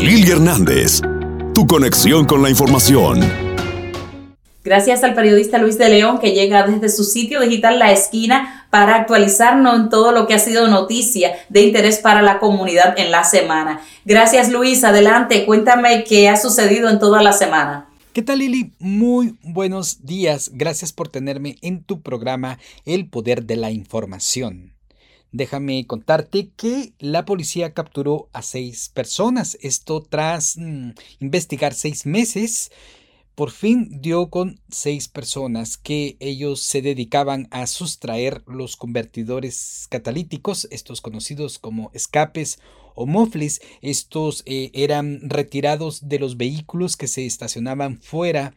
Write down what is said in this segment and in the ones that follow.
Lili Hernández, tu conexión con la información. Gracias al periodista Luis de León que llega desde su sitio digital La Esquina para actualizarnos en todo lo que ha sido noticia de interés para la comunidad en la semana. Gracias Luis, adelante, cuéntame qué ha sucedido en toda la semana. ¿Qué tal Lili? Muy buenos días. Gracias por tenerme en tu programa El Poder de la Información. Déjame contarte que la policía capturó a seis personas. Esto tras mm, investigar seis meses por fin dio con seis personas que ellos se dedicaban a sustraer los convertidores catalíticos, estos conocidos como escapes o mofles. Estos eh, eran retirados de los vehículos que se estacionaban fuera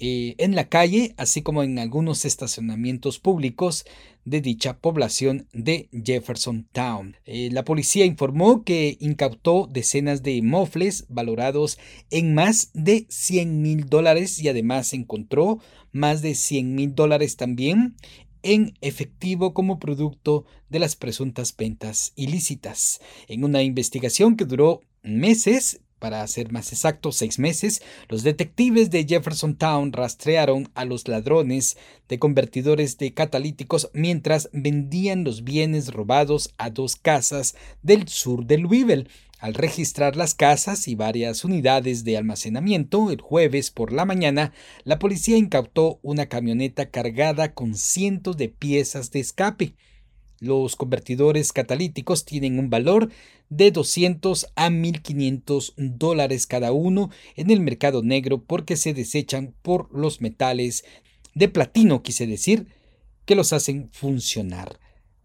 eh, en la calle, así como en algunos estacionamientos públicos de dicha población de Jefferson Town. Eh, la policía informó que incautó decenas de mofles valorados en más de 100 mil dólares y además encontró más de 100 mil dólares también en efectivo como producto de las presuntas ventas ilícitas. En una investigación que duró meses, para ser más exacto, seis meses, los detectives de Jefferson Town rastrearon a los ladrones de convertidores de catalíticos mientras vendían los bienes robados a dos casas del sur de Louisville. Al registrar las casas y varias unidades de almacenamiento el jueves por la mañana, la policía incautó una camioneta cargada con cientos de piezas de escape. Los convertidores catalíticos tienen un valor de 200 a 1500 dólares cada uno en el mercado negro porque se desechan por los metales de platino, quise decir, que los hacen funcionar.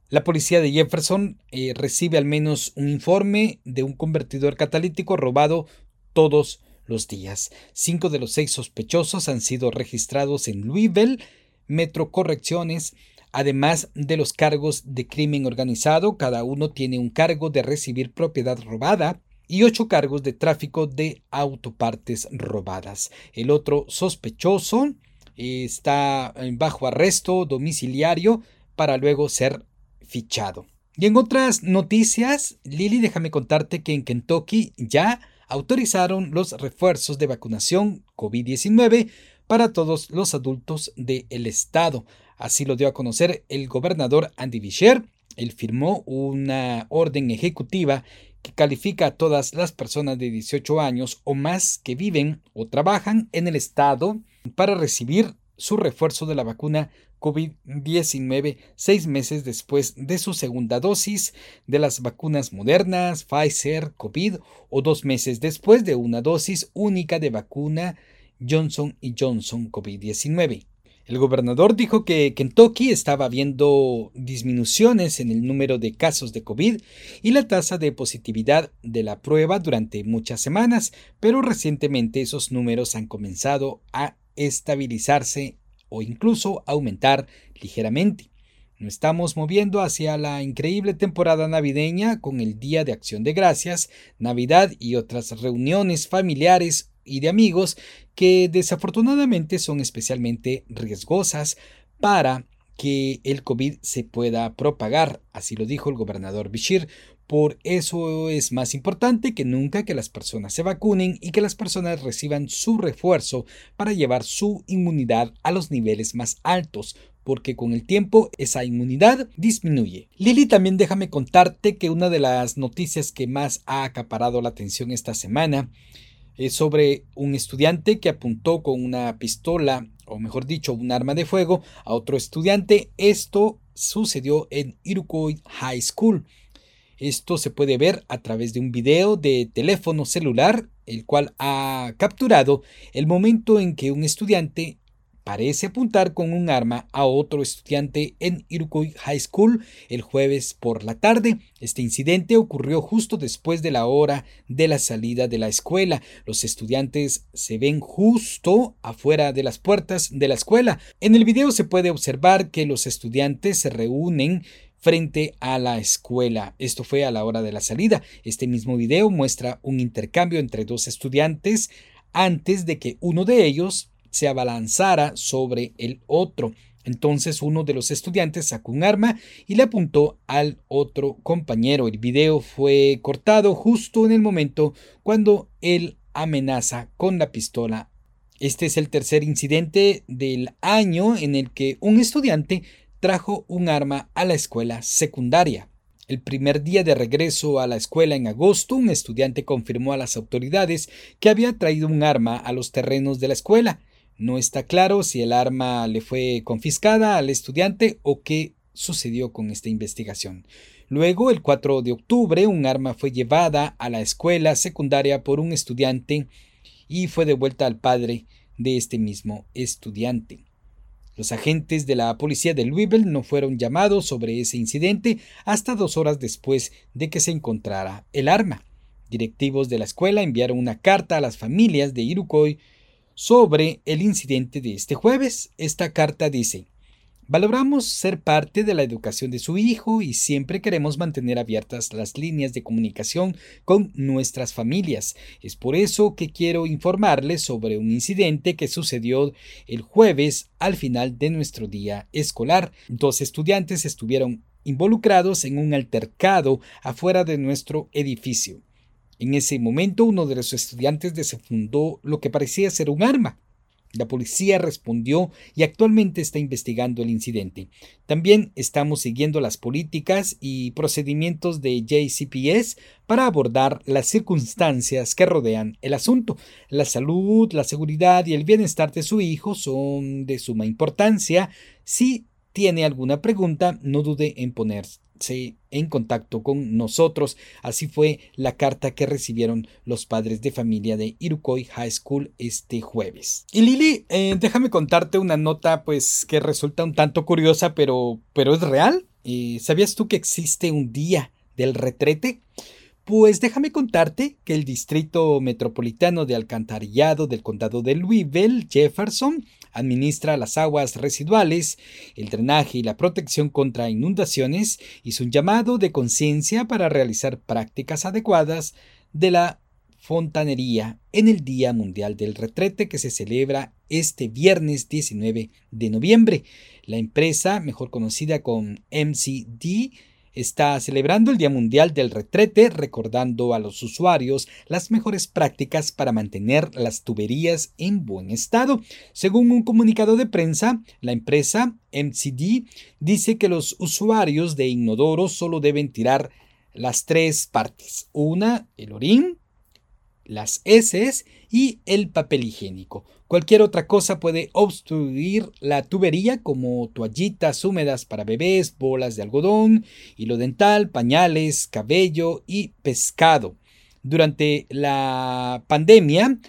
La policía de Jefferson eh, recibe al menos un informe de un convertidor catalítico robado todos los días. Cinco de los seis sospechosos han sido registrados en Louisville, Metro Correcciones, Además de los cargos de crimen organizado, cada uno tiene un cargo de recibir propiedad robada y ocho cargos de tráfico de autopartes robadas. El otro sospechoso está bajo arresto domiciliario para luego ser fichado. Y en otras noticias, Lili, déjame contarte que en Kentucky ya autorizaron los refuerzos de vacunación COVID-19 para todos los adultos del estado. Así lo dio a conocer el gobernador Andy Bisher. Él firmó una orden ejecutiva que califica a todas las personas de 18 años o más que viven o trabajan en el estado para recibir su refuerzo de la vacuna COVID-19 seis meses después de su segunda dosis de las vacunas modernas, Pfizer, COVID o dos meses después de una dosis única de vacuna Johnson Johnson COVID-19. El gobernador dijo que Kentucky estaba viendo disminuciones en el número de casos de COVID y la tasa de positividad de la prueba durante muchas semanas, pero recientemente esos números han comenzado a estabilizarse o incluso aumentar ligeramente. Nos estamos moviendo hacia la increíble temporada navideña con el Día de Acción de Gracias, Navidad y otras reuniones familiares y de amigos que desafortunadamente son especialmente riesgosas para que el COVID se pueda propagar, así lo dijo el gobernador Bishir. Por eso es más importante que nunca que las personas se vacunen y que las personas reciban su refuerzo para llevar su inmunidad a los niveles más altos, porque con el tiempo esa inmunidad disminuye. Lili, también déjame contarte que una de las noticias que más ha acaparado la atención esta semana es sobre un estudiante que apuntó con una pistola, o mejor dicho, un arma de fuego, a otro estudiante. Esto sucedió en Iroquois High School. Esto se puede ver a través de un video de teléfono celular, el cual ha capturado el momento en que un estudiante parece apuntar con un arma a otro estudiante en Iroquois High School el jueves por la tarde. Este incidente ocurrió justo después de la hora de la salida de la escuela. Los estudiantes se ven justo afuera de las puertas de la escuela. En el video se puede observar que los estudiantes se reúnen frente a la escuela. Esto fue a la hora de la salida. Este mismo video muestra un intercambio entre dos estudiantes antes de que uno de ellos se abalanzara sobre el otro. Entonces uno de los estudiantes sacó un arma y le apuntó al otro compañero. El video fue cortado justo en el momento cuando él amenaza con la pistola. Este es el tercer incidente del año en el que un estudiante trajo un arma a la escuela secundaria. El primer día de regreso a la escuela en agosto, un estudiante confirmó a las autoridades que había traído un arma a los terrenos de la escuela. No está claro si el arma le fue confiscada al estudiante o qué sucedió con esta investigación. Luego, el 4 de octubre, un arma fue llevada a la escuela secundaria por un estudiante y fue devuelta al padre de este mismo estudiante. Los agentes de la policía de Louisville no fueron llamados sobre ese incidente hasta dos horas después de que se encontrara el arma. Directivos de la escuela enviaron una carta a las familias de Iroquois sobre el incidente de este jueves. Esta carta dice Valoramos ser parte de la educación de su hijo y siempre queremos mantener abiertas las líneas de comunicación con nuestras familias. Es por eso que quiero informarles sobre un incidente que sucedió el jueves al final de nuestro día escolar. Dos estudiantes estuvieron involucrados en un altercado afuera de nuestro edificio. En ese momento uno de los estudiantes desenfundó lo que parecía ser un arma. La policía respondió y actualmente está investigando el incidente. También estamos siguiendo las políticas y procedimientos de JCPS para abordar las circunstancias que rodean el asunto. La salud, la seguridad y el bienestar de su hijo son de suma importancia. Si tiene alguna pregunta, no dude en ponerse en contacto con nosotros. Así fue la carta que recibieron los padres de familia de Iroquois High School este jueves. Y Lili, eh, déjame contarte una nota pues que resulta un tanto curiosa, pero, pero es real. Eh, ¿Sabías tú que existe un día del retrete? Pues déjame contarte que el Distrito Metropolitano de Alcantarillado del Condado de Louisville, Jefferson, administra las aguas residuales, el drenaje y la protección contra inundaciones, hizo un llamado de conciencia para realizar prácticas adecuadas de la fontanería en el Día Mundial del Retrete que se celebra este viernes 19 de noviembre. La empresa, mejor conocida como MCD, está celebrando el Día Mundial del Retrete, recordando a los usuarios las mejores prácticas para mantener las tuberías en buen estado. Según un comunicado de prensa, la empresa MCD dice que los usuarios de inodoro solo deben tirar las tres partes. Una, el orín, las heces y el papel higiénico. Cualquier otra cosa puede obstruir la tubería como toallitas húmedas para bebés, bolas de algodón, hilo dental, pañales, cabello y pescado. Durante la pandemia,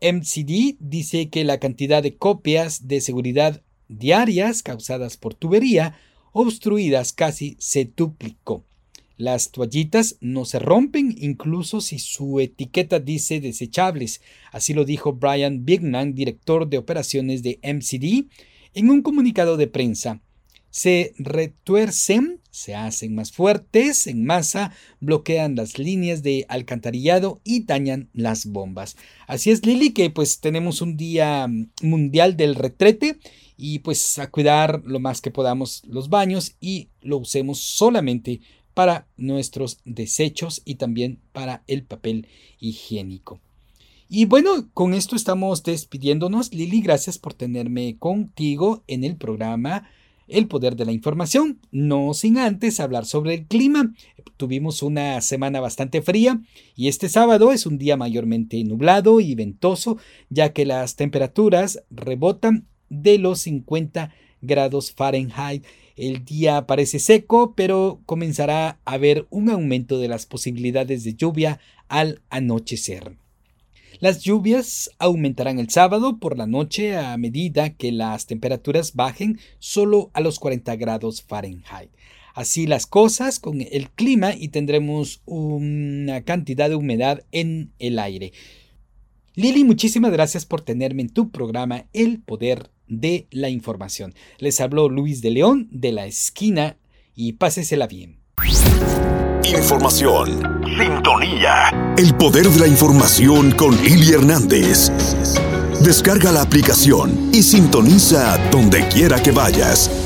MCD dice que la cantidad de copias de seguridad diarias causadas por tubería obstruidas casi se duplicó. Las toallitas no se rompen incluso si su etiqueta dice desechables, así lo dijo Brian Bignan, director de operaciones de MCD, en un comunicado de prensa. Se retuercen, se hacen más fuertes en masa, bloquean las líneas de alcantarillado y dañan las bombas. Así es, Lili, que pues tenemos un día mundial del retrete y pues a cuidar lo más que podamos los baños y lo usemos solamente para nuestros desechos y también para el papel higiénico. Y bueno, con esto estamos despidiéndonos. Lili, gracias por tenerme contigo en el programa El Poder de la Información. No sin antes hablar sobre el clima. Tuvimos una semana bastante fría y este sábado es un día mayormente nublado y ventoso, ya que las temperaturas rebotan de los 50 grados Fahrenheit el día parece seco, pero comenzará a haber un aumento de las posibilidades de lluvia al anochecer. Las lluvias aumentarán el sábado por la noche a medida que las temperaturas bajen solo a los 40 grados Fahrenheit. Así las cosas con el clima y tendremos una cantidad de humedad en el aire. Lili, muchísimas gracias por tenerme en tu programa El Poder de la información. Les habló Luis de León de la esquina y pásesela bien. Información. Sintonía. El poder de la información con Lili Hernández. Descarga la aplicación y sintoniza donde quiera que vayas